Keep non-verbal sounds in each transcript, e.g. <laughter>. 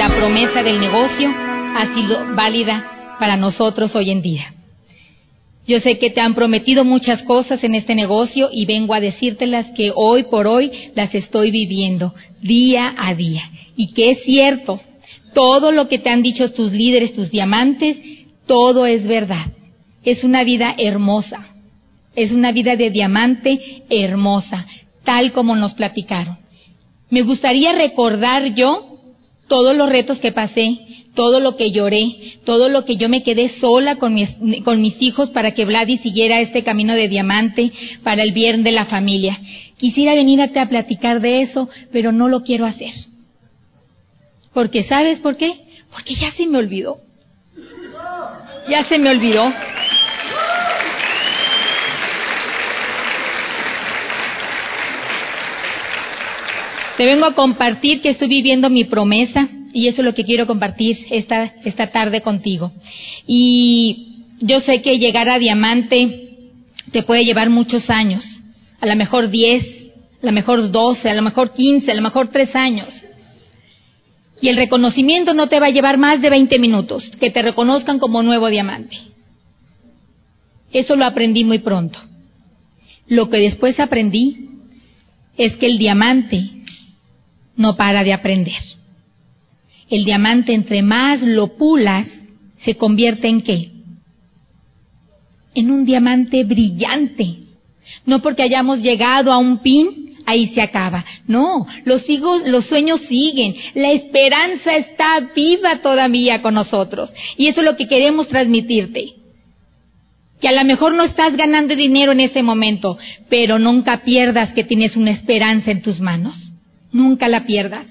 la promesa del negocio ha sido válida para nosotros hoy en día. Yo sé que te han prometido muchas cosas en este negocio y vengo a decírtelas que hoy por hoy las estoy viviendo día a día. Y que es cierto, todo lo que te han dicho tus líderes, tus diamantes, todo es verdad. Es una vida hermosa. Es una vida de diamante hermosa, tal como nos platicaron. Me gustaría recordar yo todos los retos que pasé, todo lo que lloré, todo lo que yo me quedé sola con mis, con mis hijos para que Vladi siguiera este camino de diamante para el bien de la familia. Quisiera venirte a platicar de eso, pero no lo quiero hacer. Porque ¿sabes por qué? Porque ya se me olvidó. Ya se me olvidó. Te vengo a compartir que estoy viviendo mi promesa y eso es lo que quiero compartir esta, esta tarde contigo. Y yo sé que llegar a diamante te puede llevar muchos años, a lo mejor 10, a lo mejor 12, a lo mejor 15, a lo mejor 3 años. Y el reconocimiento no te va a llevar más de 20 minutos, que te reconozcan como nuevo diamante. Eso lo aprendí muy pronto. Lo que después aprendí es que el diamante no para de aprender. El diamante entre más lo pulas, se convierte en qué? En un diamante brillante. No porque hayamos llegado a un pin, ahí se acaba. No, los, los sueños siguen. La esperanza está viva todavía con nosotros. Y eso es lo que queremos transmitirte. Que a lo mejor no estás ganando dinero en este momento, pero nunca pierdas que tienes una esperanza en tus manos. Nunca la pierdas.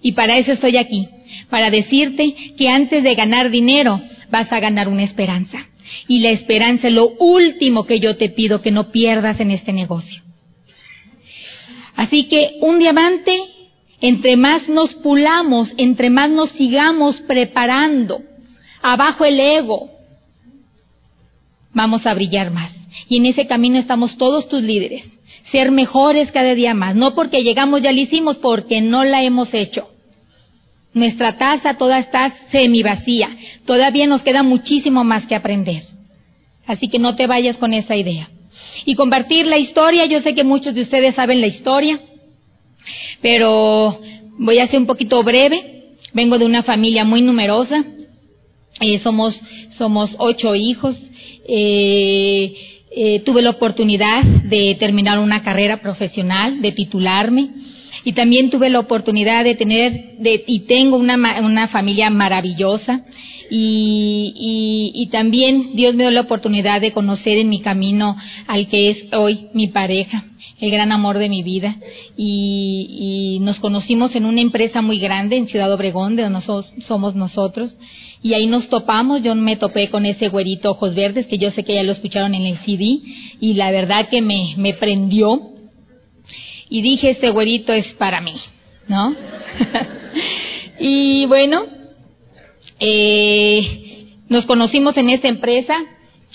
Y para eso estoy aquí, para decirte que antes de ganar dinero vas a ganar una esperanza. Y la esperanza es lo último que yo te pido que no pierdas en este negocio. Así que un diamante, entre más nos pulamos, entre más nos sigamos preparando, abajo el ego, vamos a brillar más. Y en ese camino estamos todos tus líderes ser mejores cada día más. No porque llegamos ya lo hicimos, porque no la hemos hecho. Nuestra taza toda está semi vacía. Todavía nos queda muchísimo más que aprender. Así que no te vayas con esa idea. Y compartir la historia, yo sé que muchos de ustedes saben la historia, pero voy a ser un poquito breve. Vengo de una familia muy numerosa. Eh, somos, somos ocho hijos. Eh, eh, tuve la oportunidad de terminar una carrera profesional, de titularme, y también tuve la oportunidad de tener, de, y tengo una, una familia maravillosa, y, y, también Dios me dio la oportunidad de conocer en mi camino al que es hoy mi pareja, el gran amor de mi vida. Y, y nos conocimos en una empresa muy grande en Ciudad Obregón, de donde somos nosotros. Y ahí nos topamos, yo me topé con ese güerito ojos verdes, que yo sé que ya lo escucharon en el CD, y la verdad que me, me prendió. Y dije, ese güerito es para mí, ¿no? <laughs> y bueno, eh, nos conocimos en esa empresa,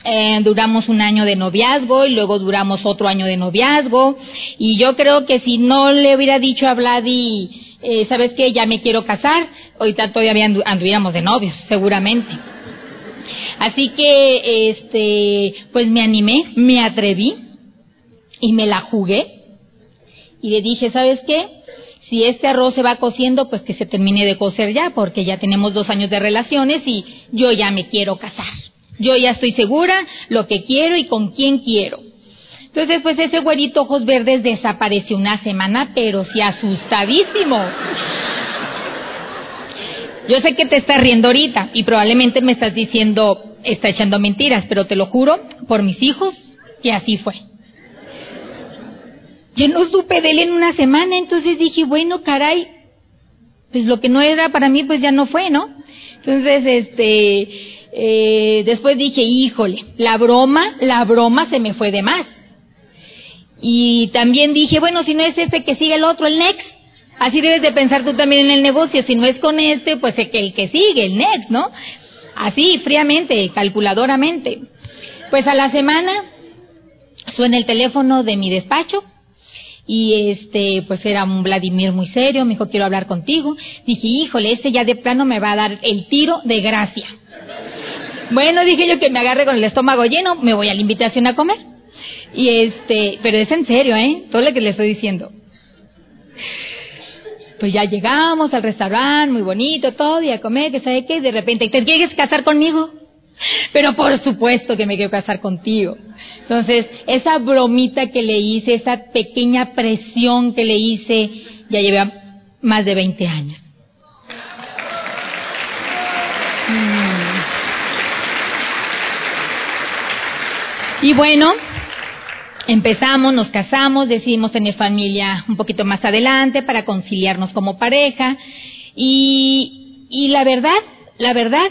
eh, duramos un año de noviazgo y luego duramos otro año de noviazgo. Y yo creo que si no le hubiera dicho a Vladi, eh, ¿sabes qué? Ya me quiero casar, ahorita todavía anduviéramos de novios, seguramente. Así que, este, pues me animé, me atreví y me la jugué. Y le dije, ¿sabes qué? si este arroz se va cociendo, pues que se termine de cocer ya, porque ya tenemos dos años de relaciones y yo ya me quiero casar. Yo ya estoy segura lo que quiero y con quién quiero. Entonces, pues ese güerito ojos verdes desapareció una semana, pero sí asustadísimo. Yo sé que te estás riendo ahorita y probablemente me estás diciendo, está echando mentiras, pero te lo juro por mis hijos que así fue. Yo no supe de él en una semana, entonces dije, bueno, caray, pues lo que no era para mí, pues ya no fue, ¿no? Entonces, este, eh, después dije, híjole, la broma, la broma se me fue de más. Y también dije, bueno, si no es este que sigue el otro, el next. Así debes de pensar tú también en el negocio. Si no es con este, pues el que, el que sigue, el next, ¿no? Así, fríamente, calculadoramente. Pues a la semana suena el teléfono de mi despacho y este, pues era un Vladimir muy serio, me dijo, quiero hablar contigo. Dije, híjole, este ya de plano me va a dar el tiro de gracia. Bueno, dije yo que me agarre con el estómago lleno, me voy a la invitación a comer. Y este, pero es en serio, ¿eh? Todo lo que le estoy diciendo. Pues ya llegamos al restaurante, muy bonito, todo, y a comer, que sabe qué, de repente, ¿te quieres casar conmigo? Pero por supuesto que me quiero casar contigo. Entonces, esa bromita que le hice, esa pequeña presión que le hice, ya lleva más de 20 años. Mm. Y bueno, empezamos, nos casamos, decidimos tener familia un poquito más adelante para conciliarnos como pareja. Y, y la verdad, la verdad,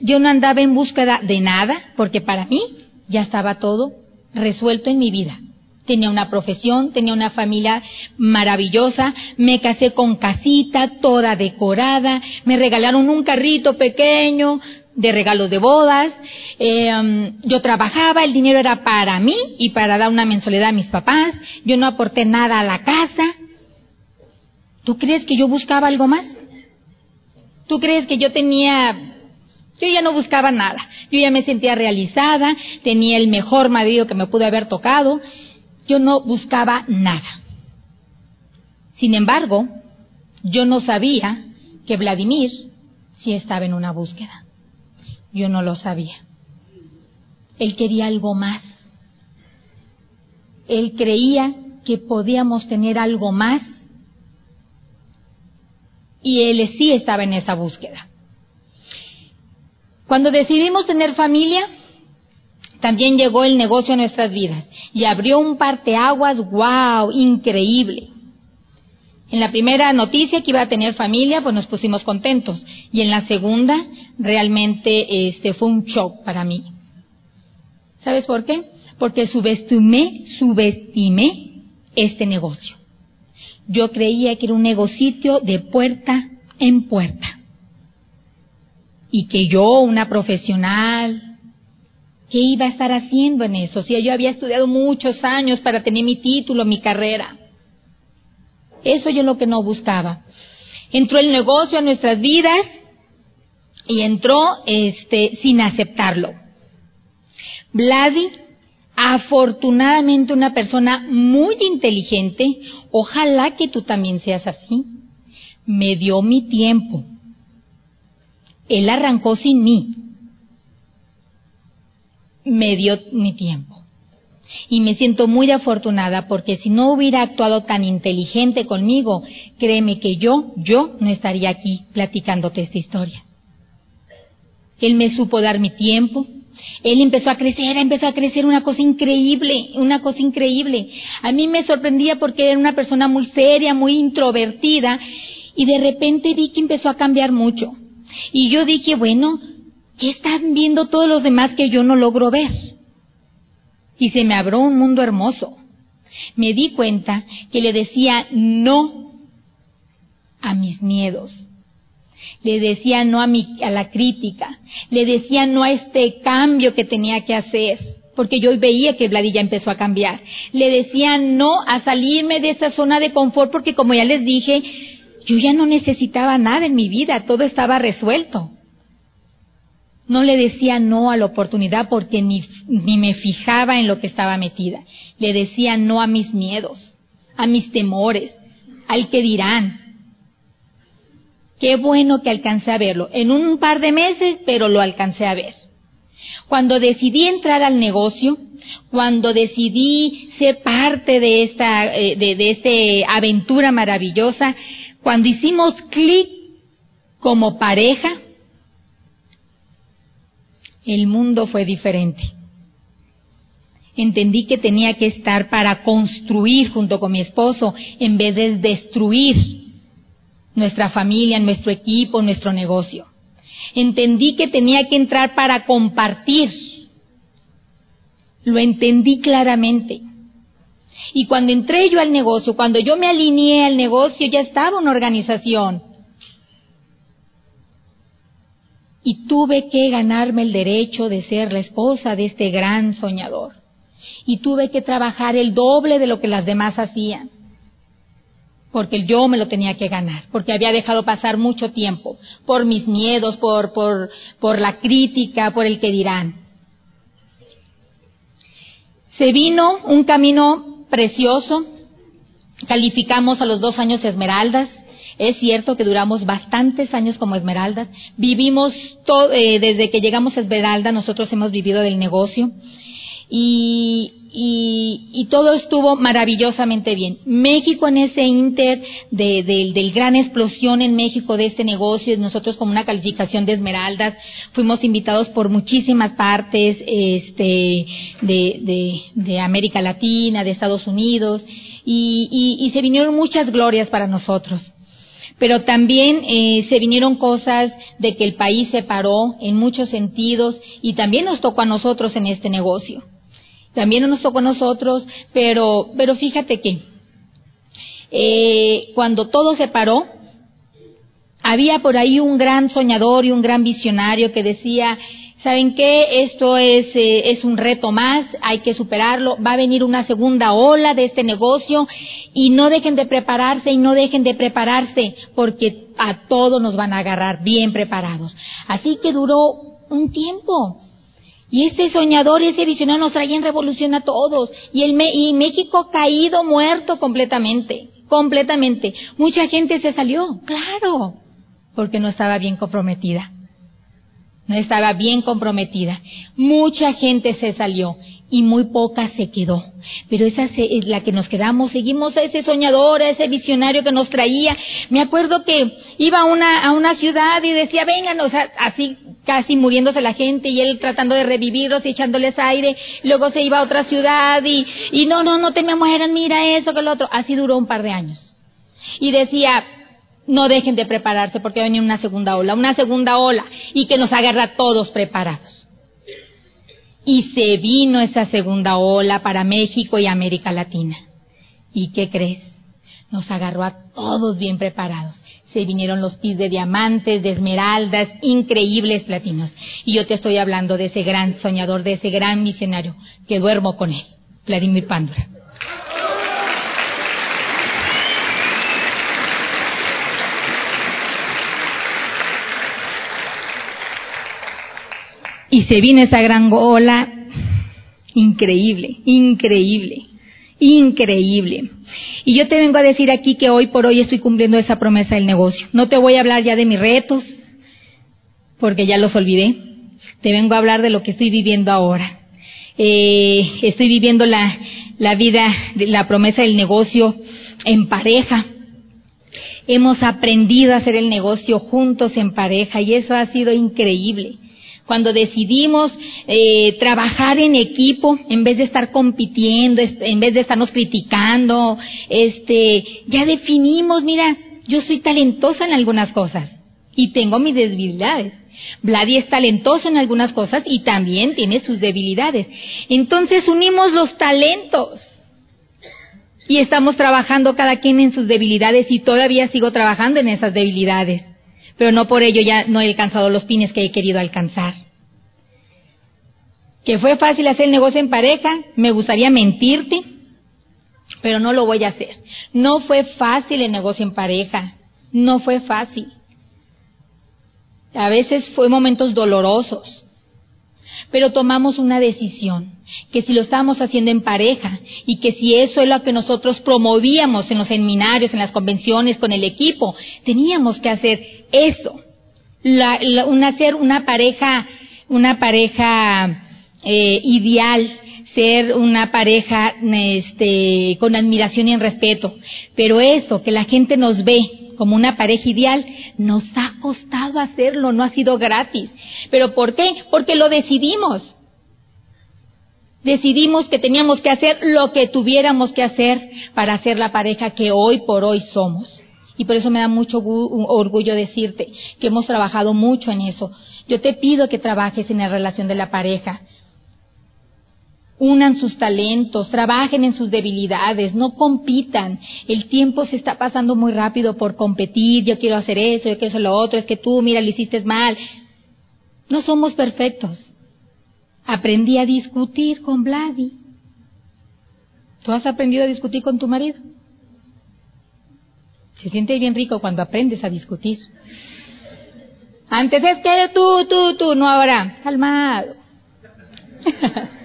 yo no andaba en búsqueda de nada, porque para mí ya estaba todo resuelto en mi vida. Tenía una profesión, tenía una familia maravillosa, me casé con casita, toda decorada, me regalaron un carrito pequeño de regalos de bodas, eh, yo trabajaba, el dinero era para mí y para dar una mensualidad a mis papás, yo no aporté nada a la casa. ¿Tú crees que yo buscaba algo más? ¿Tú crees que yo tenía yo ya no buscaba nada. Yo ya me sentía realizada, tenía el mejor marido que me pude haber tocado. Yo no buscaba nada. Sin embargo, yo no sabía que Vladimir sí estaba en una búsqueda. Yo no lo sabía. Él quería algo más. Él creía que podíamos tener algo más y él sí estaba en esa búsqueda. Cuando decidimos tener familia, también llegó el negocio a nuestras vidas y abrió un parteaguas, wow, increíble. En la primera noticia que iba a tener familia, pues nos pusimos contentos. Y en la segunda, realmente este fue un shock para mí. ¿Sabes por qué? Porque subestimé, subestimé este negocio. Yo creía que era un negocio de puerta en puerta y que yo, una profesional, ¿qué iba a estar haciendo en eso? Si yo había estudiado muchos años para tener mi título, mi carrera. Eso yo lo que no buscaba. Entró el negocio a nuestras vidas y entró este sin aceptarlo. Vladi, afortunadamente una persona muy inteligente, ojalá que tú también seas así, me dio mi tiempo, él arrancó sin mí. Me dio mi tiempo. Y me siento muy afortunada porque si no hubiera actuado tan inteligente conmigo, créeme que yo, yo no estaría aquí platicándote esta historia. Él me supo dar mi tiempo. Él empezó a crecer, empezó a crecer una cosa increíble, una cosa increíble. A mí me sorprendía porque era una persona muy seria, muy introvertida y de repente vi que empezó a cambiar mucho. Y yo dije, bueno, ¿qué están viendo todos los demás que yo no logro ver? Y se me abrió un mundo hermoso. Me di cuenta que le decía no a mis miedos. Le decía no a, mi, a la crítica. Le decía no a este cambio que tenía que hacer. Porque yo veía que Vladilla empezó a cambiar. Le decía no a salirme de esa zona de confort porque como ya les dije, yo ya no necesitaba nada en mi vida, todo estaba resuelto. No le decía no a la oportunidad porque ni, ni me fijaba en lo que estaba metida. Le decía no a mis miedos, a mis temores, al que dirán. Qué bueno que alcancé a verlo. En un par de meses, pero lo alcancé a ver. Cuando decidí entrar al negocio, cuando decidí ser parte de esta, eh, de, de esta aventura maravillosa, cuando hicimos clic como pareja, el mundo fue diferente. Entendí que tenía que estar para construir junto con mi esposo en vez de destruir nuestra familia, nuestro equipo, nuestro negocio. Entendí que tenía que entrar para compartir. Lo entendí claramente. Y cuando entré yo al negocio, cuando yo me alineé al negocio, ya estaba una organización. Y tuve que ganarme el derecho de ser la esposa de este gran soñador. Y tuve que trabajar el doble de lo que las demás hacían. porque yo me lo tenía que ganar, porque había dejado pasar mucho tiempo, por mis miedos, por, por, por la crítica, por el que dirán. Se vino un camino precioso, calificamos a los dos años Esmeraldas, es cierto que duramos bastantes años como Esmeraldas, vivimos todo, eh, desde que llegamos a Esmeralda, nosotros hemos vivido del negocio. Y, y, todo estuvo maravillosamente bien. México en ese inter de, del gran explosión en México de este negocio, nosotros como una calificación de esmeraldas, fuimos invitados por muchísimas partes este, de, de, América Latina, de Estados Unidos, y, y, se vinieron muchas glorias para nosotros pero también eh, se vinieron cosas de que el país se paró en muchos sentidos y también nos tocó a nosotros en este negocio también nos tocó a nosotros, pero, pero fíjate que eh, cuando todo se paró, había por ahí un gran soñador y un gran visionario que decía, ¿saben qué? Esto es, eh, es un reto más, hay que superarlo, va a venir una segunda ola de este negocio y no dejen de prepararse y no dejen de prepararse porque a todos nos van a agarrar bien preparados. Así que duró un tiempo, y ese soñador y ese visionario nos traía en revolución a todos. Y, el y México caído, muerto completamente. Completamente. Mucha gente se salió, claro, porque no estaba bien comprometida. No estaba bien comprometida. Mucha gente se salió y muy poca se quedó. Pero esa es la que nos quedamos, seguimos a ese soñador, a ese visionario que nos traía. Me acuerdo que iba a una, a una ciudad y decía, sea, así casi muriéndose la gente y él tratando de revivirlos y echándoles aire. Luego se iba a otra ciudad y, y no, no, no te me mueran, mira eso, que lo otro. Así duró un par de años. Y decía, no dejen de prepararse porque va a venir una segunda ola, una segunda ola y que nos agarra a todos preparados. Y se vino esa segunda ola para México y América Latina. ¿Y qué crees? Nos agarró a todos bien preparados. Se vinieron los pis de diamantes, de esmeraldas, increíbles platinos. Y yo te estoy hablando de ese gran soñador, de ese gran misionario, que duermo con él, Vladimir Pándora. Y se vino esa gran ola increíble, increíble, increíble. Y yo te vengo a decir aquí que hoy por hoy estoy cumpliendo esa promesa del negocio. No te voy a hablar ya de mis retos, porque ya los olvidé. Te vengo a hablar de lo que estoy viviendo ahora. Eh, estoy viviendo la, la vida, la promesa del negocio en pareja. Hemos aprendido a hacer el negocio juntos en pareja y eso ha sido increíble cuando decidimos eh, trabajar en equipo en vez de estar compitiendo, en vez de estarnos criticando, este, ya definimos, mira, yo soy talentosa en algunas cosas y tengo mis debilidades. Vladi es talentoso en algunas cosas y también tiene sus debilidades. Entonces unimos los talentos y estamos trabajando cada quien en sus debilidades y todavía sigo trabajando en esas debilidades pero no por ello ya no he alcanzado los pines que he querido alcanzar. Que fue fácil hacer el negocio en pareja, me gustaría mentirte, pero no lo voy a hacer. No fue fácil el negocio en pareja, no fue fácil. A veces fue momentos dolorosos, pero tomamos una decisión, que si lo estábamos haciendo en pareja y que si eso es lo que nosotros promovíamos en los seminarios, en las convenciones, con el equipo, teníamos que hacer eso, la, hacer una pareja, una pareja eh, ideal, ser una pareja este, con admiración y en respeto, pero eso, que la gente nos ve como una pareja ideal, nos ha costado hacerlo, no ha sido gratis. ¿Pero por qué? Porque lo decidimos. Decidimos que teníamos que hacer lo que tuviéramos que hacer para ser la pareja que hoy por hoy somos. Y por eso me da mucho orgullo decirte que hemos trabajado mucho en eso. Yo te pido que trabajes en la relación de la pareja, unan sus talentos, trabajen en sus debilidades, no compitan. El tiempo se está pasando muy rápido por competir, yo quiero hacer eso, yo quiero hacer lo otro, es que tú, mira, lo hiciste mal. No somos perfectos. Aprendí a discutir con Vladi. ¿Tú has aprendido a discutir con tu marido? Se siente bien rico cuando aprendes a discutir. Antes es que tú, tú, tú, no ahora. Calmado. <laughs>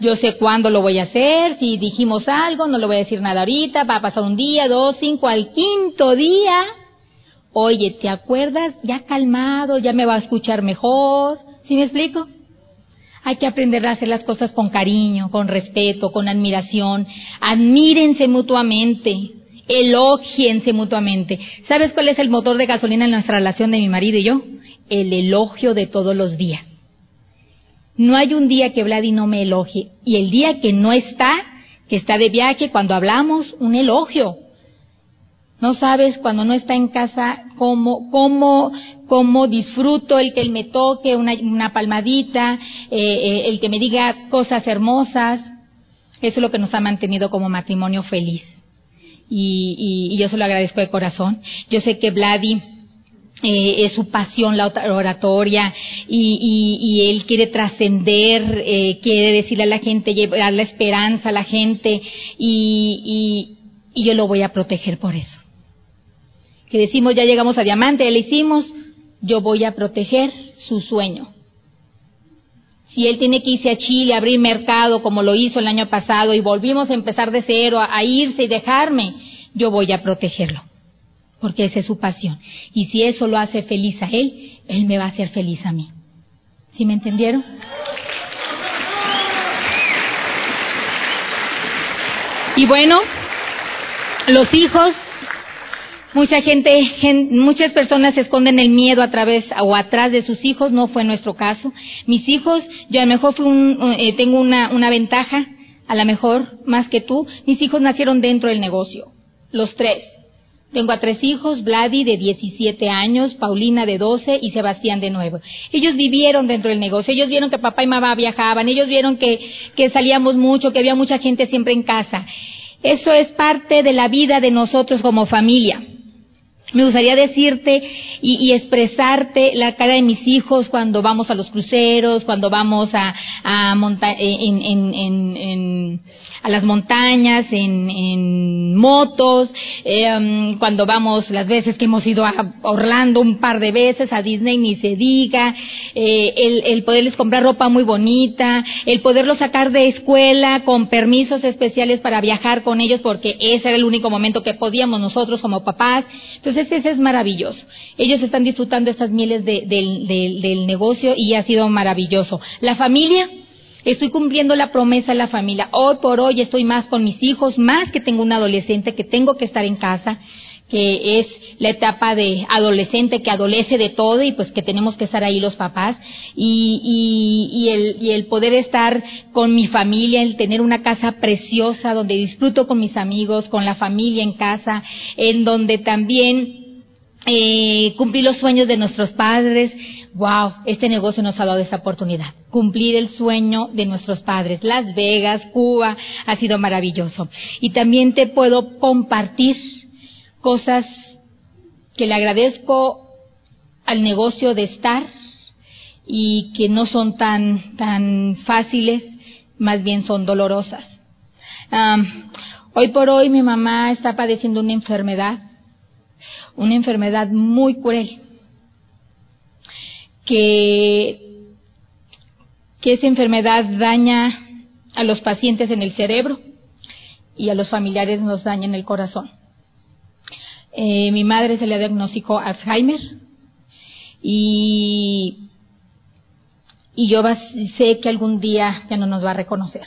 Yo sé cuándo lo voy a hacer, si dijimos algo, no le voy a decir nada ahorita, va a pasar un día, dos, cinco, al quinto día. Oye, ¿te acuerdas? Ya calmado, ya me va a escuchar mejor. ¿Sí me explico? Hay que aprender a hacer las cosas con cariño, con respeto, con admiración. Admírense mutuamente. Elógiense mutuamente. ¿Sabes cuál es el motor de gasolina en nuestra relación de mi marido y yo? El elogio de todos los días. No hay un día que Vladi no me elogie. Y el día que no está, que está de viaje, cuando hablamos, un elogio. No sabes cuando no está en casa cómo, cómo, cómo disfruto el que él me toque una, una palmadita, eh, eh, el que me diga cosas hermosas. Eso es lo que nos ha mantenido como matrimonio feliz. Y, y, y yo se lo agradezco de corazón. Yo sé que Vladi eh, es su pasión la oratoria y, y, él quiere trascender, eh, quiere decirle a la gente, llevar la esperanza a la gente y, y, yo lo voy a proteger por eso. Que decimos ya llegamos a diamante, ya le hicimos, yo voy a proteger su sueño. Si él tiene que irse a Chile, abrir mercado como lo hizo el año pasado y volvimos a empezar de cero, a irse y dejarme, yo voy a protegerlo porque esa es su pasión. Y si eso lo hace feliz a él, él me va a hacer feliz a mí. ¿Sí me entendieron? Y bueno, los hijos, mucha gente, muchas personas esconden el miedo a través o atrás de sus hijos, no fue nuestro caso. Mis hijos, yo a lo mejor fui un, eh, tengo una, una ventaja, a lo mejor más que tú, mis hijos nacieron dentro del negocio, los tres tengo a tres hijos, Vladi de 17 años, Paulina de 12 y Sebastián de 9. Ellos vivieron dentro del negocio, ellos vieron que papá y mamá viajaban, ellos vieron que, que salíamos mucho, que había mucha gente siempre en casa. Eso es parte de la vida de nosotros como familia. Me gustaría decirte y, expresarte la cara de mis hijos cuando vamos a los cruceros, cuando vamos a, en, en, en, a las montañas, en, motos, um, cuando vamos las veces que hemos ido a Orlando un par de veces, a Disney ni se diga, eh, el, el poderles comprar ropa muy bonita, el poderlos sacar de escuela con permisos especiales para viajar con ellos porque ese era el único momento que podíamos nosotros como papás. Entonces ese es maravilloso. Ellos están disfrutando estas mieles del negocio y ha sido maravilloso. La familia, Estoy cumpliendo la promesa de la familia. Hoy por hoy estoy más con mis hijos, más que tengo un adolescente que tengo que estar en casa, que es la etapa de adolescente que adolece de todo y pues que tenemos que estar ahí los papás y, y, el, y el poder estar con mi familia, el tener una casa preciosa donde disfruto con mis amigos, con la familia en casa, en donde también eh, cumplí los sueños de nuestros padres, wow, este negocio nos ha dado esta oportunidad. Cumplir el sueño de nuestros padres. Las Vegas, Cuba, ha sido maravilloso. Y también te puedo compartir cosas que le agradezco al negocio de estar y que no son tan, tan fáciles, más bien son dolorosas. hoy por hoy mi mamá está padeciendo una enfermedad, una enfermedad muy cruel que, que esa enfermedad daña a los pacientes en el cerebro y a los familiares nos daña en el corazón. Eh, mi madre se le diagnosticó Alzheimer y, yo sé que algún día ya no nos va a reconocer.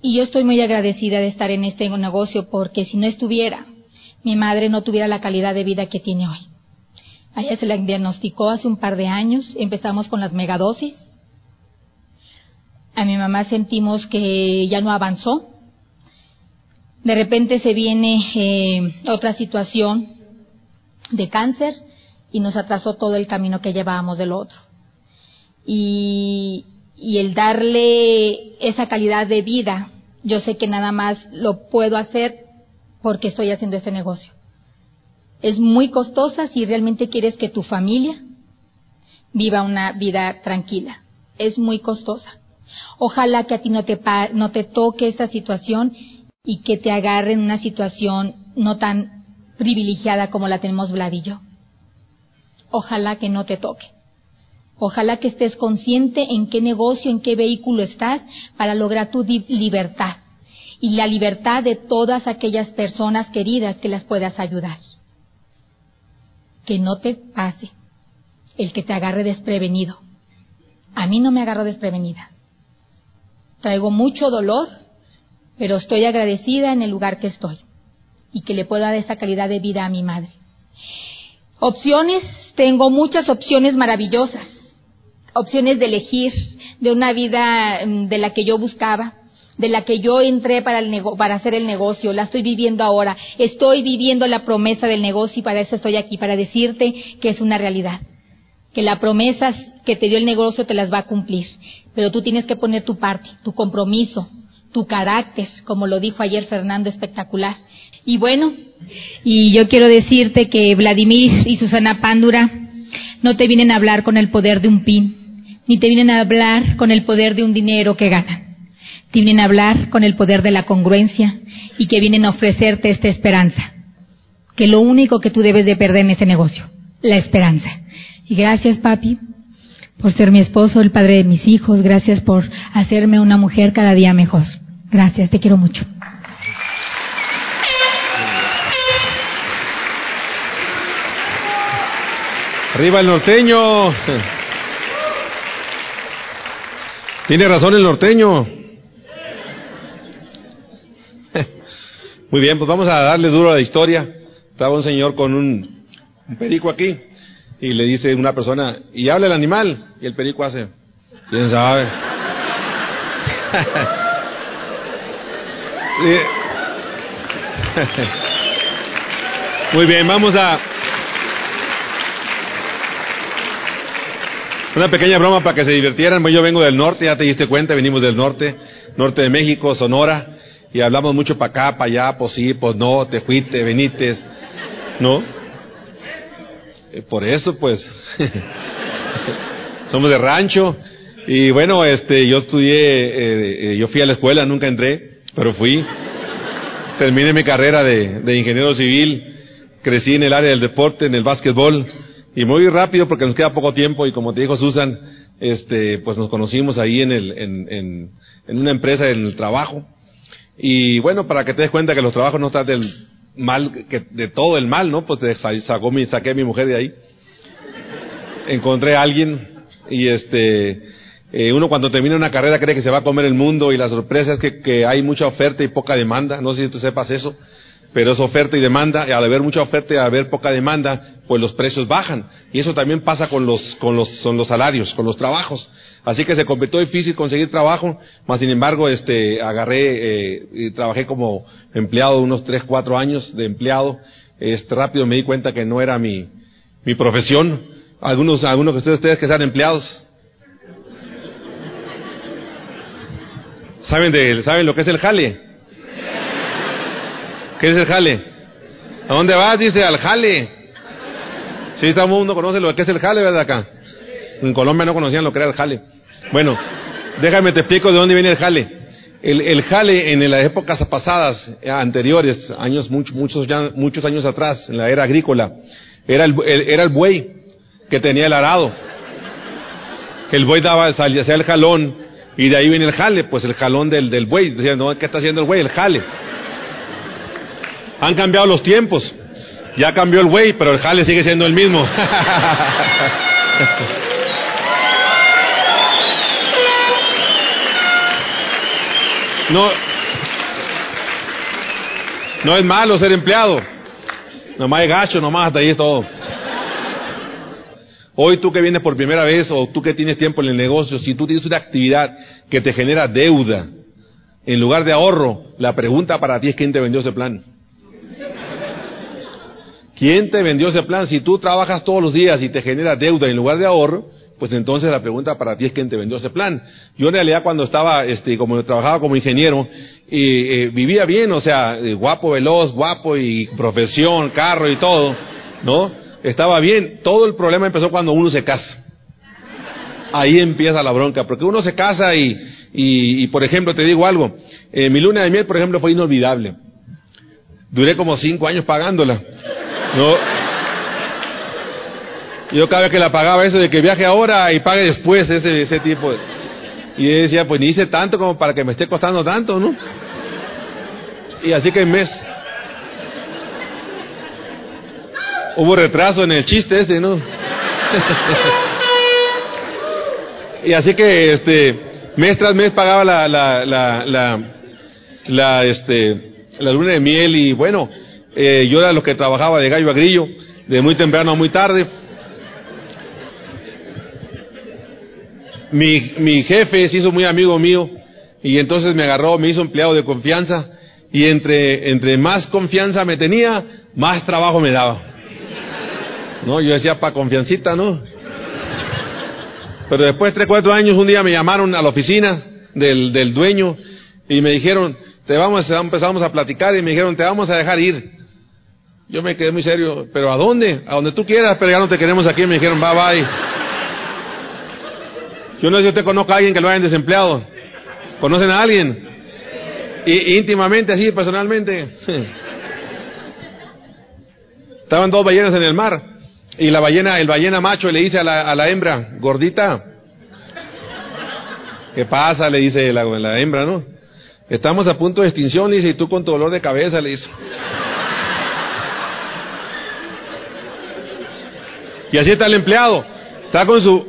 Y yo estoy muy agradecida de estar en este negocio porque si no estuviera, mi madre no tuviera la calidad de vida que tiene hoy. A ella se le diagnosticó hace un par de años, empezamos con las megadosis. A mi mamá sentimos que ya no avanzó. De repente se viene eh, otra situación de cáncer y nos atrasó todo el camino que llevábamos del otro. Y, y el darle esa calidad de vida, yo sé que nada más lo puedo hacer porque estoy haciendo este negocio es muy costosa si realmente quieres que tu familia viva una vida tranquila. Es muy costosa. Ojalá que a ti no te, no te toque esta situación y que te agarre en una situación no tan privilegiada como la tenemos Vlad y yo. Ojalá que no te toque. Ojalá que estés consciente en qué negocio, en qué vehículo estás para lograr tu libertad y la libertad de todas aquellas personas queridas que las puedas ayudar. Que no te pase el que te agarre desprevenido. A mí no me agarro desprevenida. Traigo mucho dolor, pero estoy agradecida en el lugar que estoy y que le puedo dar esa calidad de vida a mi madre. Opciones, tengo muchas opciones maravillosas, opciones de elegir de una vida mm, de la que yo buscaba, de la que yo entré para, el para hacer el negocio, la estoy viviendo ahora, estoy viviendo la promesa del negocio y para eso estoy aquí, para decirte que es una realidad, que la promesa que te dio el negocio te las va a cumplir, pero tú tienes que poner tu parte, tu compromiso, tu carácter, como lo dijo ayer Fernando espectacular. Y bueno, y yo quiero decirte que Vladimir y Susana Pándura no te vienen a hablar con el poder de un pin, ni te vienen a hablar con el poder de un dinero que ganan vienen a hablar con el poder de la congruencia y que vienen a ofrecerte esta esperanza. Que lo único que tú debes de perder en ese negocio, la esperanza. Y gracias, papi, por ser mi esposo, el padre de mis hijos. Gracias por hacerme una mujer cada día mejor. Gracias, te quiero mucho. Arriba el norteño. Tiene razón el norteño. Muy bien, pues vamos a darle duro a la historia. Estaba un señor con un, perico aquí y le dice una persona, y habla el animal, y el perico hace, quién sabe. <laughs> <laughs> Muy bien, vamos a... Una pequeña broma para que se divirtieran. Yo vengo del norte, ya te diste cuenta, venimos del norte, norte de México, Sonora y hablamos mucho para acá, para allá, pues sí, pues no, te fuiste, venites, ¿no? Eh, por eso, pues, <laughs> somos de rancho. Y bueno, este, yo estudié, eh, eh, yo fui a la escuela, nunca entré, pero fui. Terminé mi carrera de, de ingeniero civil, crecí en el área del deporte, en el básquetbol, y muy rápido porque nos queda poco tiempo. Y como te dijo Susan, este, pues nos conocimos ahí en el, en, en, en una empresa en el trabajo. Y bueno, para que te des cuenta que los trabajos no están del mal, que de todo el mal, ¿no? Pues sacó mi, saqué a mi mujer de ahí. Encontré a alguien y este, eh, uno cuando termina una carrera cree que se va a comer el mundo y la sorpresa es que, que hay mucha oferta y poca demanda. No sé si tú sepas eso pero es oferta y demanda, y al haber mucha oferta y al haber poca demanda, pues los precios bajan. Y eso también pasa con los, con los, son los salarios, con los trabajos. Así que se convirtió difícil conseguir trabajo, más sin embargo, este, agarré, eh, y trabajé como empleado unos tres, cuatro años de empleado. Este, rápido me di cuenta que no era mi, mi profesión. Algunos, algunos de ustedes, ustedes que sean empleados, ¿saben de, saben lo que es el jale? ¿Qué es el jale? ¿A dónde vas? Dice, al jale. Sí, todo el mundo conoce lo que es el jale, ¿verdad? Acá. En Colombia no conocían lo que era el jale. Bueno, déjame te explico de dónde viene el jale. El, el jale en las épocas pasadas, eh, anteriores, años muchos, muchos, ya, muchos años atrás, en la era agrícola, era el, era el buey que tenía el arado. El buey daba, salía, hacía el jalón, y de ahí viene el jale, pues el jalón del, del buey. Decían, no, ¿qué está haciendo el buey? El jale. Han cambiado los tiempos. Ya cambió el güey, pero el jale sigue siendo el mismo. <laughs> no, no es malo ser empleado. Nomás es gacho, nomás hasta ahí es todo. Hoy tú que vienes por primera vez o tú que tienes tiempo en el negocio, si tú tienes una actividad que te genera deuda en lugar de ahorro, la pregunta para ti es quién te vendió ese plan. ¿Quién te vendió ese plan? Si tú trabajas todos los días y te genera deuda en lugar de ahorro, pues entonces la pregunta para ti es quién te vendió ese plan. Yo en realidad cuando estaba, este, como trabajaba como ingeniero, eh, vivía bien, o sea, eh, guapo, veloz, guapo y profesión, carro y todo, ¿no? Estaba bien. Todo el problema empezó cuando uno se casa. Ahí empieza la bronca, porque uno se casa y, Y, por ejemplo, te digo algo, eh, mi luna de miel, por ejemplo, fue inolvidable. Duré como cinco años pagándola. No. Yo cada vez que la pagaba eso de que viaje ahora y pague después ese, ese tipo. Y yo decía, pues ni hice tanto como para que me esté costando tanto, ¿no? Y así que en mes. Hubo retraso en el chiste ese, ¿no? <laughs> y así que este mes tras mes pagaba la, la, la, la, la, este, la luna de miel y bueno, eh, yo era lo que trabajaba de gallo a grillo, de muy temprano a muy tarde. Mi, mi jefe se hizo muy amigo mío y entonces me agarró, me hizo empleado de confianza y entre, entre más confianza me tenía, más trabajo me daba. No, yo decía pa confiancita, ¿no? Pero después de tres, cuatro años, un día me llamaron a la oficina del, del dueño y me dijeron, te vamos, empezamos a platicar y me dijeron, te vamos a dejar ir. Yo me quedé muy serio, pero ¿a dónde? A donde tú quieras, pero ya no te queremos aquí. Me dijeron, bye bye. Yo no sé si usted conozca a alguien que lo hayan desempleado. ¿Conocen a alguien? Y, íntimamente, así, personalmente. Estaban dos ballenas en el mar. Y la ballena, el ballena macho le dice a la, a la hembra, gordita, ¿qué pasa? Le dice la, la hembra, ¿no? Estamos a punto de extinción, dice, y tú con tu dolor de cabeza, le dice. Y así está el empleado. Está con su,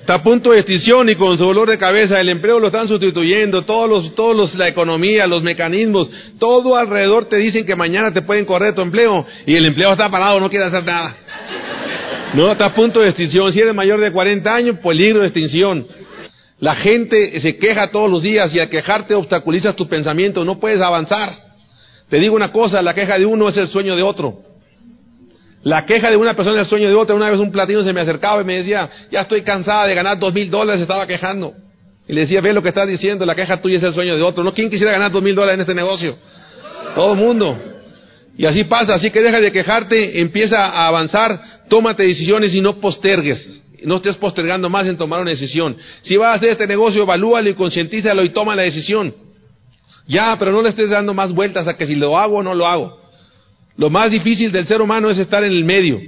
está a punto de extinción y con su dolor de cabeza. El empleo lo están sustituyendo. Todos los, todos los, la economía, los mecanismos, todo alrededor te dicen que mañana te pueden correr tu empleo. Y el empleo está parado, no quiere hacer nada. No, está a punto de extinción. Si eres mayor de 40 años, peligro de extinción. La gente se queja todos los días y al quejarte obstaculizas tus pensamientos, no puedes avanzar. Te digo una cosa, la queja de uno es el sueño de otro. La queja de una persona es el sueño de otra. Una vez un platino se me acercaba y me decía, ya estoy cansada de ganar dos mil dólares, estaba quejando. Y le decía, ve lo que estás diciendo, la queja tuya es el sueño de otro. ¿No? ¿Quién quisiera ganar dos mil dólares en este negocio? Todo el mundo. Y así pasa, así que deja de quejarte, empieza a avanzar, tómate decisiones y no postergues. No estés postergando más en tomar una decisión. Si vas a hacer este negocio, evalúalo y concientízalo y toma la decisión. Ya, pero no le estés dando más vueltas a que si lo hago o no lo hago. Lo más difícil del ser humano es estar en el medio.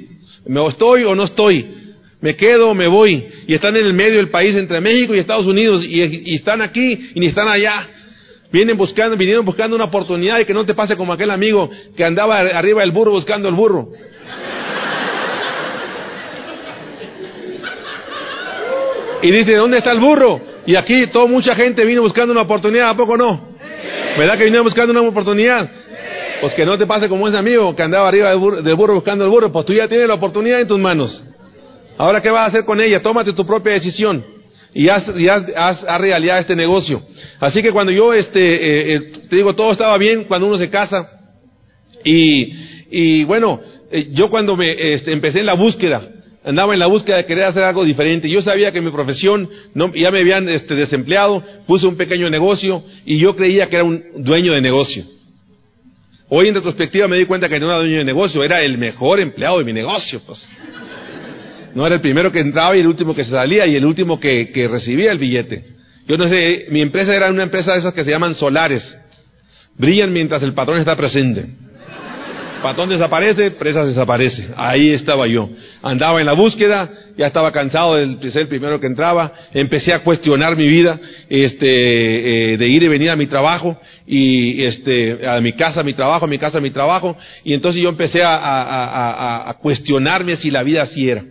¿Me estoy o no estoy? ¿Me quedo o me voy? Y están en el medio del país entre México y Estados Unidos y, están aquí y ni están allá. Vienen buscando, vinieron buscando una oportunidad y que no te pase como aquel amigo que andaba arriba del burro buscando el burro. Y dice, ¿dónde está el burro? Y aquí toda mucha gente vino buscando una oportunidad, ¿a poco no? ¿Verdad que vinieron buscando una oportunidad? Pues que no te pase como ese amigo que andaba arriba del burro, del burro buscando el burro, pues tú ya tienes la oportunidad en tus manos. Ahora, ¿qué vas a hacer con ella? Tómate tu propia decisión y haz, realidad este negocio. Así que cuando yo, este, eh, eh, te digo, todo estaba bien cuando uno se casa y, y bueno, eh, yo cuando me este, empecé en la búsqueda, andaba en la búsqueda de querer hacer algo diferente. Yo sabía que mi profesión no, ya me habían este, desempleado, puse un pequeño negocio y yo creía que era un dueño de negocio. Hoy en retrospectiva me di cuenta que no era dueño de negocio, era el mejor empleado de mi negocio. Pues. No era el primero que entraba y el último que se salía y el último que, que recibía el billete. Yo no sé, mi empresa era una empresa de esas que se llaman solares. Brillan mientras el patrón está presente. Patrón desaparece, empresa desaparece. Ahí estaba yo. Andaba en la búsqueda, ya estaba cansado de ser el primero que entraba. Empecé a cuestionar mi vida, este, eh, de ir y venir a mi trabajo y este, a mi casa, a mi trabajo, a mi casa, a mi trabajo. Y entonces yo empecé a, a, a cuestionarme si la vida así era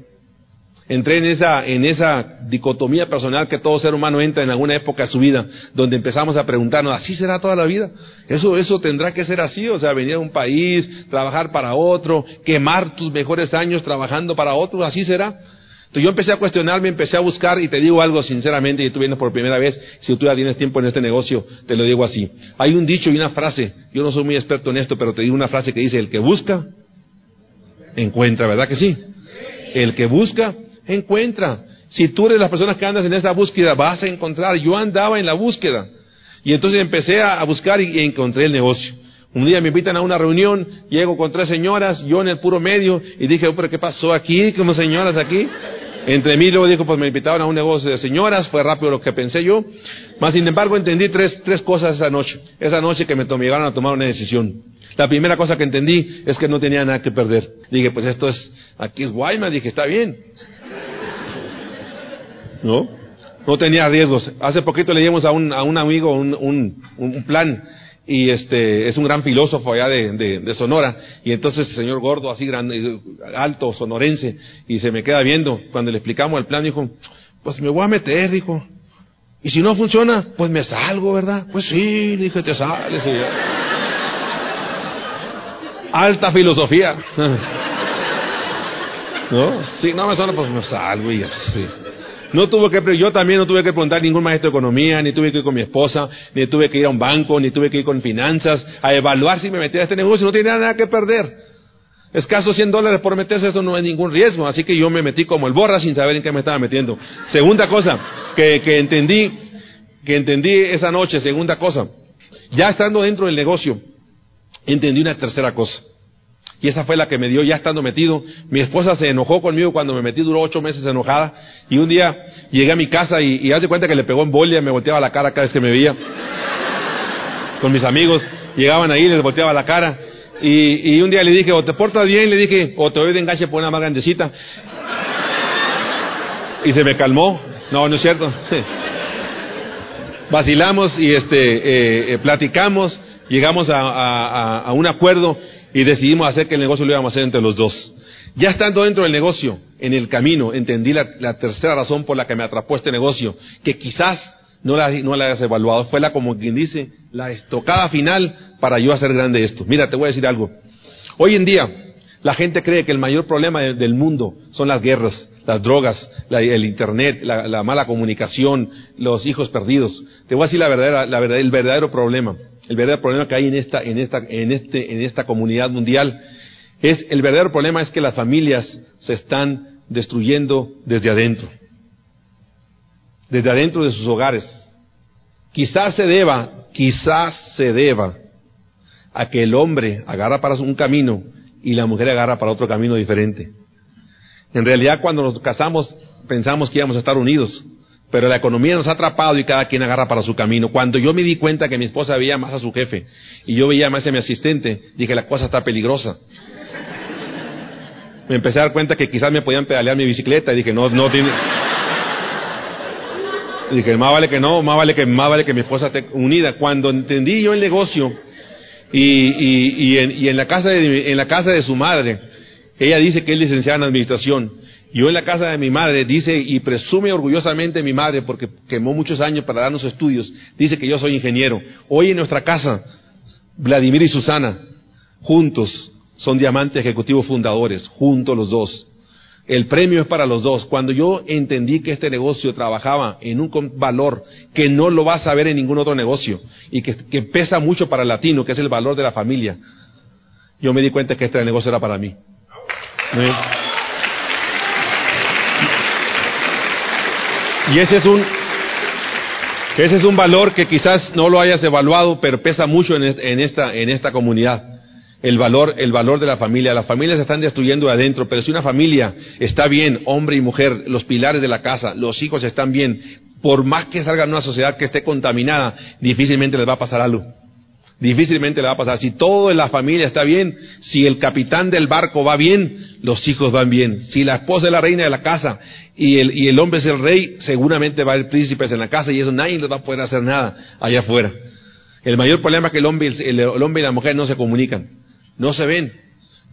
entré en esa, en esa dicotomía personal que todo ser humano entra en alguna época de su vida, donde empezamos a preguntarnos, ¿así será toda la vida? Eso, eso tendrá que ser así, o sea, venir a un país, trabajar para otro, quemar tus mejores años trabajando para otro, ¿así será? Entonces yo empecé a cuestionarme, empecé a buscar y te digo algo sinceramente, y tú vienes por primera vez, si tú ya tienes tiempo en este negocio, te lo digo así. Hay un dicho y una frase, yo no soy muy experto en esto, pero te digo una frase que dice, el que busca, encuentra, ¿verdad que sí? El que busca, encuentra. Si tú eres las personas que andas en esa búsqueda, vas a encontrar. Yo andaba en la búsqueda. Y entonces empecé a, buscar y, encontré el negocio. Un día me invitan a una reunión, llego con tres señoras, yo en el puro medio, y dije, oh, pero ¿qué pasó aquí? Como señoras aquí. Entre mí luego dijo, pues me invitaron a un negocio de señoras, fue rápido lo que pensé yo. Más sin embargo entendí tres, tres cosas esa noche. Esa noche que me llegaron a tomar una decisión. La primera cosa que entendí es que no tenía nada que perder. Dije, pues esto es, aquí es Guaymas, dije, está bien. ¿No? No tenía riesgos. Hace poquito leímos a un, a un amigo un, un, plan y este es un gran filósofo allá de, de, Sonora. Y entonces el señor gordo así grande alto sonorense y se me queda viendo. Cuando le explicamos el plan dijo pues me voy a meter dijo. Y si no funciona pues me salgo verdad pues sí dije te sales alta filosofía. <laughs> No si no me suena pues me salgo y así no tuve que, yo también no tuve que preguntar ningún maestro de economía, ni tuve que ir con mi esposa, ni tuve que ir a un banco, ni tuve que ir con finanzas a evaluar si me metía a este negocio, no tenía nada que perder. Escaso 100 dólares por meterse, eso no es ningún riesgo. Así que yo me metí como el borra sin saber en qué me estaba metiendo. Segunda cosa que, que entendí, que entendí esa noche, segunda cosa, ya estando dentro del negocio, entendí una tercera cosa. Y esa fue la que me dio ya estando metido. Mi esposa se enojó conmigo cuando me metí, duró ocho meses enojada. Y un día llegué a mi casa y, y hace cuenta que le pegó en bolia, me volteaba la cara cada vez que me veía. Con mis amigos, llegaban ahí, les volteaba la cara. Y, y un día le dije, o te portas bien, le dije, o te doy de enganche por una más grandecita. Y se me calmó. No, no es cierto. <laughs> Vacilamos y este, eh, eh, platicamos, llegamos a, a, a un acuerdo y decidimos hacer que el negocio lo íbamos a hacer entre los dos. Ya estando dentro del negocio, en el camino, entendí la, tercera razón por la que me atrapó este negocio, que quizás no la, no la hayas evaluado, fue la, como quien dice, la estocada final para yo hacer grande esto. Mira, te voy a decir algo. Hoy en día, la gente cree que el mayor problema del mundo son las guerras, las drogas, el internet, la, mala comunicación, los hijos perdidos. Te voy a decir la verdadera, la el verdadero problema el verdadero problema que hay en esta, en esta, en este, en esta comunidad mundial es, el verdadero problema es que las familias se están destruyendo desde adentro. Desde adentro de sus hogares. Quizás se deba, quizás se deba a que el hombre agarra para un camino y la mujer agarra para otro camino diferente. En realidad cuando nos casamos pensamos que íbamos a estar unidos, pero la economía nos ha atrapado y cada quien agarra para su camino. Cuando yo me di cuenta que mi esposa veía más a su jefe y yo veía más a mi asistente, dije, la cosa está peligrosa. Me empecé a dar cuenta que quizás me podían pedalear mi bicicleta y dije, no, no tiene... dije, más vale que no, más vale que, más vale que mi esposa esté unida. Cuando entendí yo el negocio y, y, en, y en, la casa de, en la casa de su madre, ella dice que es licenciada en administración, yo en la casa de mi madre dice y presume orgullosamente mi madre porque quemó muchos años para darnos estudios, dice que yo soy ingeniero. Hoy en nuestra casa, Vladimir y Susana, juntos, son diamantes ejecutivos fundadores, juntos los dos. El premio es para los dos. Cuando yo entendí que este negocio trabajaba en un valor que no lo vas a ver en ningún otro negocio y que, pesa mucho para el latino, que es el valor de la familia, yo me di cuenta que este negocio era para mí. Y ese es un, ese es un valor que quizás no lo hayas evaluado, pero pesa mucho en, esta, en esta comunidad. El valor, el valor de la familia. Las familias se están destruyendo de adentro, pero si una familia está bien, hombre y mujer, los pilares de la casa, los hijos están bien, por más que salga una sociedad que esté contaminada, difícilmente les va a pasar algo difícilmente le va a pasar. Si todo en la familia está bien, si el capitán del barco va bien, los hijos van bien. Si la esposa es la reina de la casa y el, y el hombre es el rey, seguramente va a haber príncipes en la casa y eso nadie les va a poder hacer nada allá afuera. El mayor problema es que el hombre, el, hombre y la mujer no se comunican, no se ven.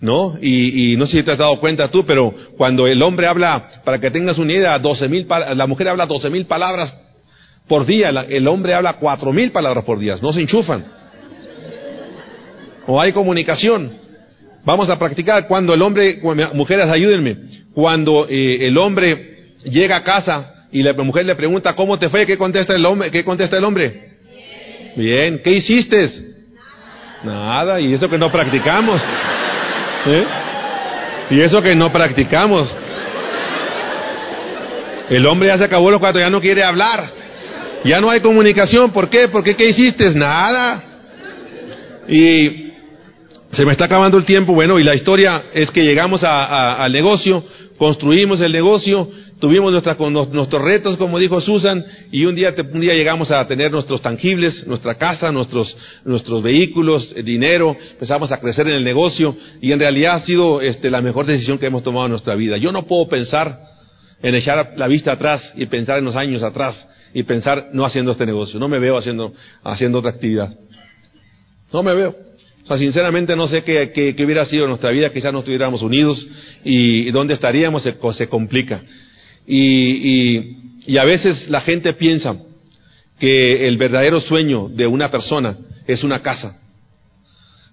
¿No? Y, no sé si te has dado cuenta tú, pero cuando el hombre habla, para que tengas una idea, doce mil, la mujer habla doce mil palabras por día, el hombre habla cuatro mil palabras por día, no se enchufan o hay comunicación. Vamos a practicar cuando el hombre, mujeres ayúdenme, cuando eh, el hombre llega a casa y la mujer le pregunta cómo te fue, ¿qué contesta el hombre? ¿Qué contesta el hombre? Bien, ¿qué hiciste? Nada, y eso que no practicamos. <laughs> ¿Eh? Y eso que no practicamos. El hombre ya se acabó los cuatro, ya no quiere hablar. Ya no hay comunicación. ¿Por qué? Porque ¿qué hiciste? Nada. Y se me está acabando el tiempo, bueno, y la historia es que llegamos al negocio, construimos el negocio tuvimos nuestros retos, como dijo Susan, y un día, un día llegamos a tener nuestros tangibles, nuestra casa, nuestros, nuestros vehículos, dinero, empezamos a crecer en el negocio, y en realidad ha sido este, la mejor decisión que hemos tomado en nuestra vida. Yo no puedo pensar en echar la vista atrás y pensar en los años atrás y pensar no haciendo este negocio. No me veo haciendo, haciendo otra actividad. No me veo. Sea, sinceramente no sé qué, hubiera sido nuestra vida, quizás no estuviéramos unidos y, dónde estaríamos se, complica. Y, a veces la gente piensa que el verdadero sueño de una persona es una casa.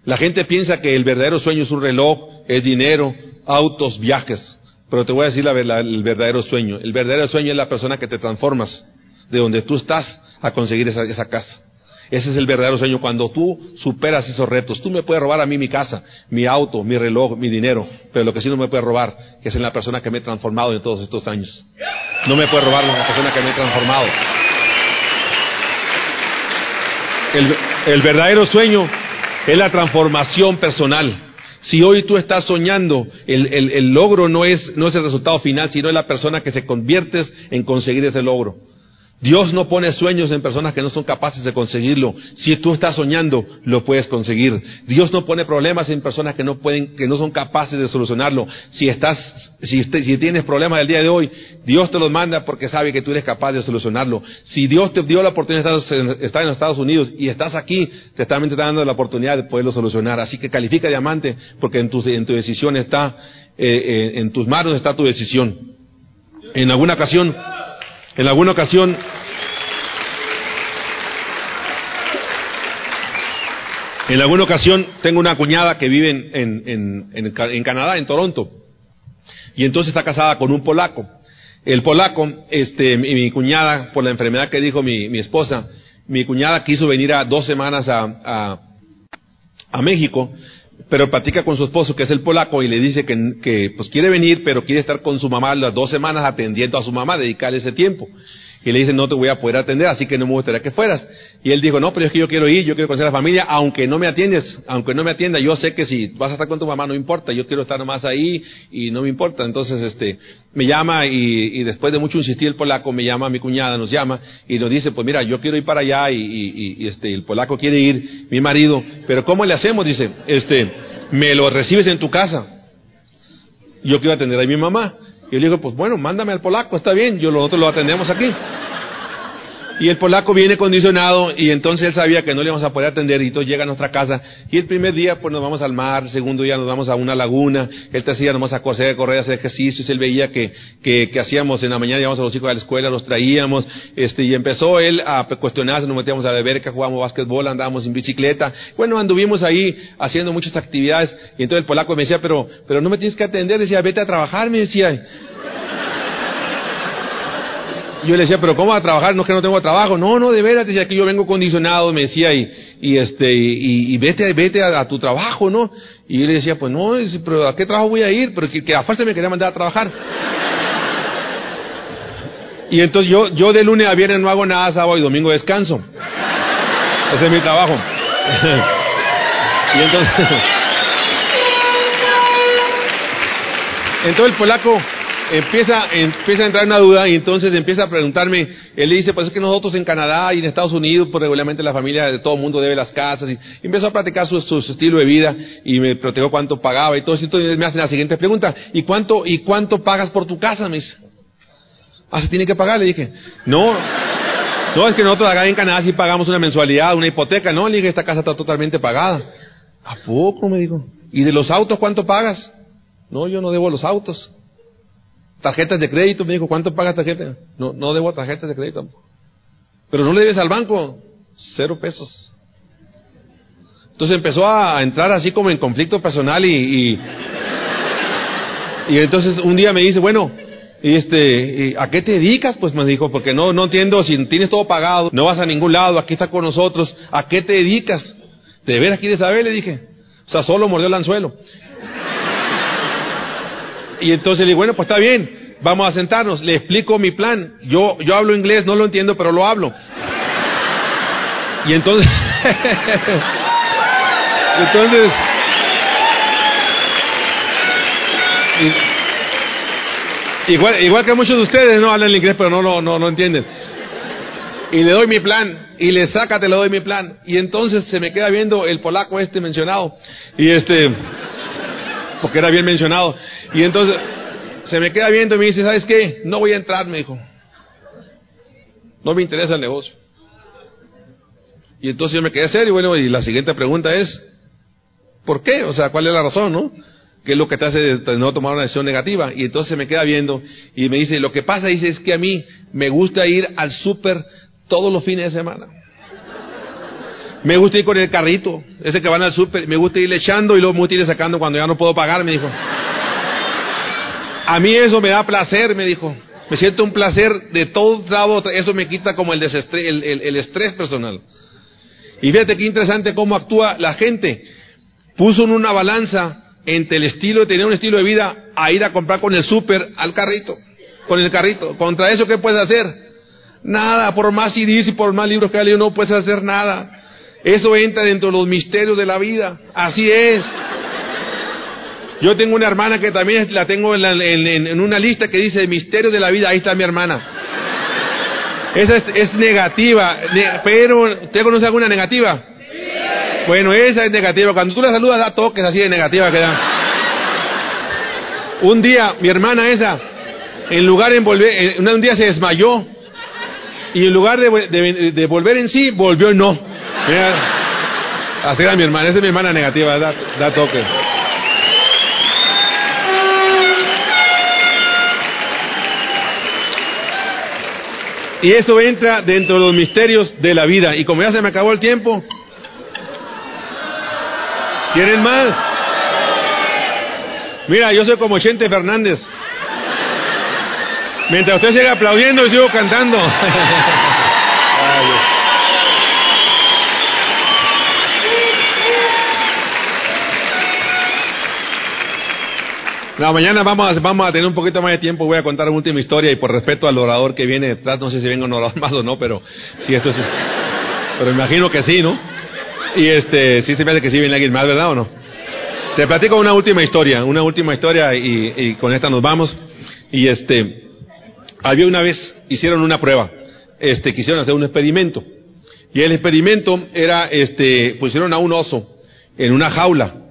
La gente piensa que el verdadero sueño es un reloj, es dinero, autos, viajes. Pero te voy a decir el verdadero sueño. El verdadero sueño es la persona que te transformas de donde tú estás a conseguir esa casa. Ese es el verdadero sueño. Cuando tú superas esos retos, tú me puedes robar a mí mi casa, mi auto, mi reloj, mi dinero, pero lo que sí no me puede robar es en la persona que me he transformado en todos estos años. No me puede robar la persona que me he transformado. El, verdadero sueño es la transformación personal. Si hoy tú estás soñando, el, logro no es, no es el resultado final, sino es la persona que se conviertes en conseguir ese logro. Dios no pone sueños en personas que no son capaces de conseguirlo. Si tú estás soñando, lo puedes conseguir. Dios no pone problemas en personas que no pueden, que no son capaces de solucionarlo. Si estás, si, si tienes problemas el día de hoy, Dios te los manda porque sabe que tú eres capaz de solucionarlo. Si Dios te dio la oportunidad de estar en Estados Unidos y estás aquí, te está dando la oportunidad de poderlo solucionar. Así que califica diamante porque en tu, en tu decisión está, eh, eh, en tus manos está tu decisión. En alguna ocasión, en alguna ocasión, en alguna ocasión tengo una cuñada que vive en, en, Canadá, en Toronto, y entonces está casada con un polaco. El polaco, este, mi, cuñada, por la enfermedad que dijo mi, mi, esposa, mi cuñada quiso venir a dos semanas a, a, a México pero platica con su esposo, que es el polaco, y le dice que, que, pues quiere venir, pero quiere estar con su mamá las dos semanas atendiendo a su mamá, dedicarle ese tiempo. Y le dice, no te voy a poder atender, así que no me gustaría que fueras. Y él dijo, no, pero es que yo quiero ir, yo quiero conocer a la familia, aunque no me atiendes, aunque no me atienda, yo sé que si vas a estar con tu mamá no importa, yo quiero estar nomás ahí y no me importa. Entonces, este, me llama y, después de mucho insistir el polaco, me llama mi cuñada, nos llama y nos dice, pues mira, yo quiero ir para allá y, y este, el polaco quiere ir, mi marido, pero ¿cómo le hacemos? Dice, este, me lo recibes en tu casa. Yo quiero atender a mi mamá. Y yo le digo, pues bueno, mándame al polaco, está bien, yo nosotros lo atendemos aquí. Y el polaco viene condicionado y entonces él sabía que no le íbamos a poder atender y entonces llega a nuestra casa. Y el primer día pues nos vamos al mar, el segundo día nos vamos a una laguna, el tercer día nos vamos a correr, correr, hacer ejercicios. Él veía que, que, que hacíamos en la mañana, íbamos a los hijos a la escuela, los traíamos, este, y empezó él a cuestionarse, nos metíamos a la que jugábamos básquetbol, andábamos en bicicleta. Bueno, anduvimos ahí haciendo muchas actividades y entonces el polaco me decía, pero, pero no me tienes que atender, decía, vete a trabajar, me decía yo le decía, pero ¿cómo va a trabajar? No es que no tengo trabajo. No, no, de veras, decía que yo vengo condicionado, me decía, y, y este, y, vete, vete a, tu trabajo, ¿no? Y yo le decía, pues no, pero ¿a qué trabajo voy a ir? Pero que, que a fuerza me quería mandar a trabajar. Y entonces yo, yo de lunes a viernes no hago nada, sábado y domingo descanso. Ese es mi trabajo. <laughs> y entonces, <laughs> entonces el polaco, empieza, empieza a entrar una duda y entonces empieza a preguntarme, él le dice, pues es que nosotros en Canadá y en Estados Unidos, pues regularmente la familia de todo el mundo debe las casas, y, empezó a platicar su, su, estilo de vida y me preguntó cuánto pagaba y todo eso, entonces me hace la siguiente pregunta, ¿y cuánto, y cuánto pagas por tu casa? Me dice, ah, se tiene que pagar, le dije, no, no, es que nosotros acá en Canadá sí pagamos una mensualidad, una hipoteca, no, le dije, esta casa está totalmente pagada. ¿A poco? Me dijo. ¿Y de los autos cuánto pagas? No, yo no debo los autos. Tarjetas de crédito, me dijo, ¿cuánto paga tarjeta? No, no debo tarjetas de crédito. Pero no le debes al banco, cero pesos. Entonces empezó a entrar así como en conflicto personal y, y, entonces un día me dice, bueno, y este, ¿a qué te dedicas? Pues me dijo, porque no, no entiendo, si tienes todo pagado, no vas a ningún lado, aquí está con nosotros, ¿a qué te dedicas? ¿De aquí de saber? Le dije. O sea, solo mordió el anzuelo. Y entonces le digo, bueno, pues está bien, vamos a sentarnos, le explico mi plan. Yo, yo hablo inglés, no lo entiendo, pero lo hablo. Y entonces, <laughs> entonces, Igual, igual que muchos de ustedes no hablan inglés, pero no, no, no, no entienden. Y le doy mi plan, y le saca, te le doy mi plan. Y entonces se me queda viendo el polaco este mencionado. Y este, porque era bien mencionado. Y entonces se me queda viendo y me dice, ¿sabes qué? No voy a entrar, me dijo. No me interesa el negocio. Y entonces yo me quedé serio, y bueno, y la siguiente pregunta es, ¿por qué? O sea, ¿cuál es la razón, no? ¿Qué es lo que te hace no tomar una decisión negativa? Y entonces me queda viendo y me dice, lo que pasa, dice, es que a mí me gusta ir al súper todos los fines de semana. Me gusta ir con el carrito, ese que van al súper, me gusta ir echando y luego me gusta ir sacando cuando ya no puedo pagar, me dijo. A mí eso me da placer, me dijo. Me siento un placer de todo lado, eso me quita como el, el, estrés personal. Y fíjate qué interesante cómo actúa la gente. Puso en una balanza entre el estilo de tener un estilo de vida a ir a comprar con el súper al carrito, con el carrito. Contra eso, ¿qué puedes hacer? Nada, por más CDs y por más libros que haya leído, no puedes hacer nada. Eso entra dentro de los misterios de la vida. Así es. Yo tengo una hermana que también la tengo en, una lista que dice Misterios de la vida. Ahí está mi hermana. Esa es, negativa. pero, ¿usted conoce alguna negativa? Bueno, esa es negativa. Cuando tú la saludas, da toques así de negativa que da. Un día, mi hermana esa, en lugar de volver, un día se desmayó. Y en lugar de, volver en sí, volvió en no. así era mi hermana. Esa es mi hermana negativa, da, da toque. Y eso entra dentro de los misterios de la vida. Y como ya se me acabó el tiempo, ¿quieren más? Mira, yo soy como Chente Fernández. Mientras usted sigue aplaudiendo, yo sigo cantando. <laughs> No, mañana vamos a, vamos a tener un poquito más de tiempo. Voy a contar una última historia y por respeto al orador que viene detrás, no sé si venga un orador <laughs> más o no, pero sí, esto es. Pero imagino que sí, ¿no? Y este, sí se me que sí viene alguien más, ¿verdad o no? Te platico una última historia, una última historia y, y con esta nos vamos. Y este, había una vez, hicieron una prueba, este, quisieron hacer un experimento. Y el experimento era, este, pusieron a un oso en una jaula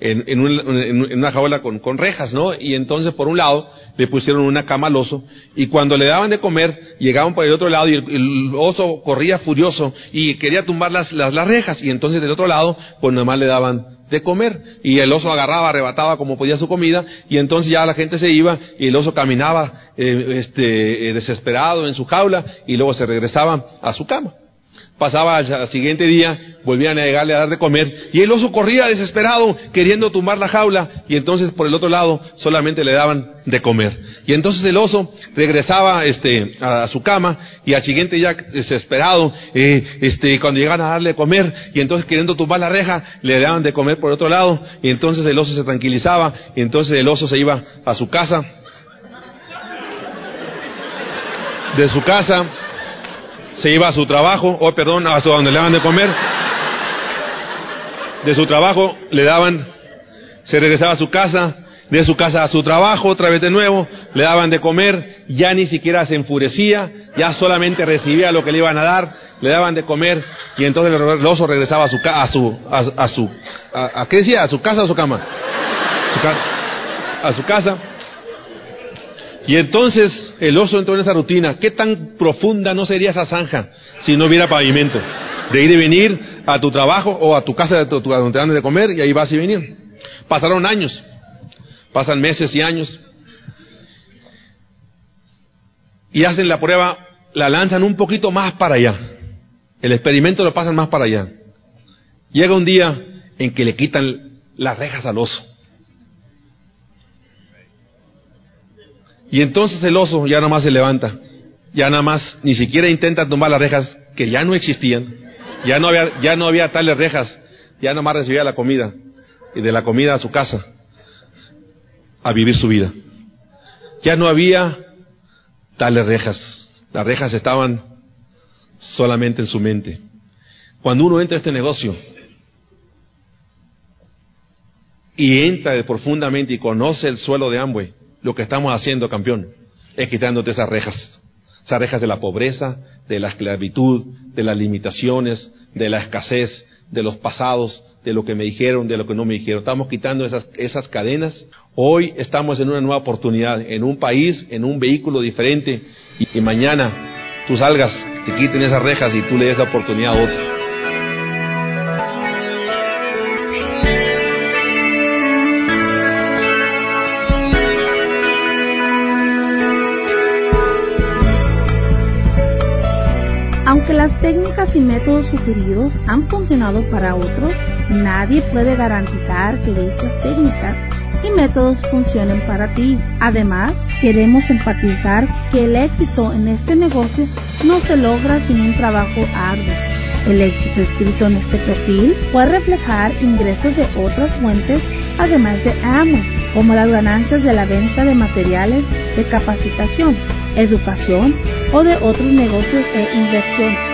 en, en, una jaula con, con, rejas, ¿no? Y entonces por un lado le pusieron una cama al oso y cuando le daban de comer llegaban por el otro lado y el, oso corría furioso y quería tumbar las, las, rejas y entonces del otro lado pues nomás le daban de comer y el oso agarraba, arrebataba como podía su comida y entonces ya la gente se iba y el oso caminaba eh, este, eh, desesperado en su jaula y luego se regresaba a su cama. Pasaba al siguiente día, volvían a llegarle a dar de comer, y el oso corría desesperado, queriendo tumbar la jaula, y entonces por el otro lado solamente le daban de comer. Y entonces el oso regresaba este, a, su cama, y al siguiente día desesperado, eh, este, cuando llegaban a darle de comer, y entonces queriendo tumbar la reja, le daban de comer por el otro lado, y entonces el oso se tranquilizaba, y entonces el oso se iba a su casa, de su casa, se iba a su trabajo, o perdón, hasta donde le daban de comer. De su trabajo le daban, se regresaba a su casa, de su casa a su trabajo otra vez de nuevo, le daban de comer, ya ni siquiera se enfurecía, ya solamente recibía lo que le iban a dar, le daban de comer y entonces el oso regresaba a su a su a, su a, qué decía, a su casa o a su cama, a su casa y entonces el oso entró en esa rutina. ¿Qué tan profunda no sería esa zanja si no hubiera pavimento? De ir y venir a tu trabajo o a tu casa donde te dan de comer y ahí vas y venir. Pasaron años, pasan meses y años. Y hacen la prueba, la lanzan un poquito más para allá. El experimento lo pasan más para allá. Llega un día en que le quitan las rejas al oso. Y entonces el oso ya nada más se levanta, ya nada más ni siquiera intenta tumbar las rejas que ya no existían, ya no había, ya no había tales rejas, ya nada más recibía la comida. Y de la comida a su casa. A vivir su vida. Ya no había tales rejas, las rejas estaban solamente en su mente. Cuando uno entra a este negocio y entra profundamente y conoce el suelo de Amway, lo que estamos haciendo, campeón, es quitándote esas rejas. Esas rejas de la pobreza, de la esclavitud, de las limitaciones, de la escasez, de los pasados, de lo que me dijeron, de lo que no me dijeron. Estamos quitando esas, esas cadenas. Hoy estamos en una nueva oportunidad, en un país, en un vehículo diferente. Y, mañana tú salgas, te quiten esas rejas y tú le des la oportunidad a otro. Técnicas y métodos sugeridos han funcionado para otros, nadie puede garantizar que estas técnicas y métodos funcionen para ti. Además, queremos enfatizar que el éxito en este negocio no se logra sin un trabajo arduo. El éxito escrito en este perfil puede reflejar ingresos de otras fuentes además de AMO, como las ganancias de la venta de materiales de capacitación educación o de otros negocios e inversión.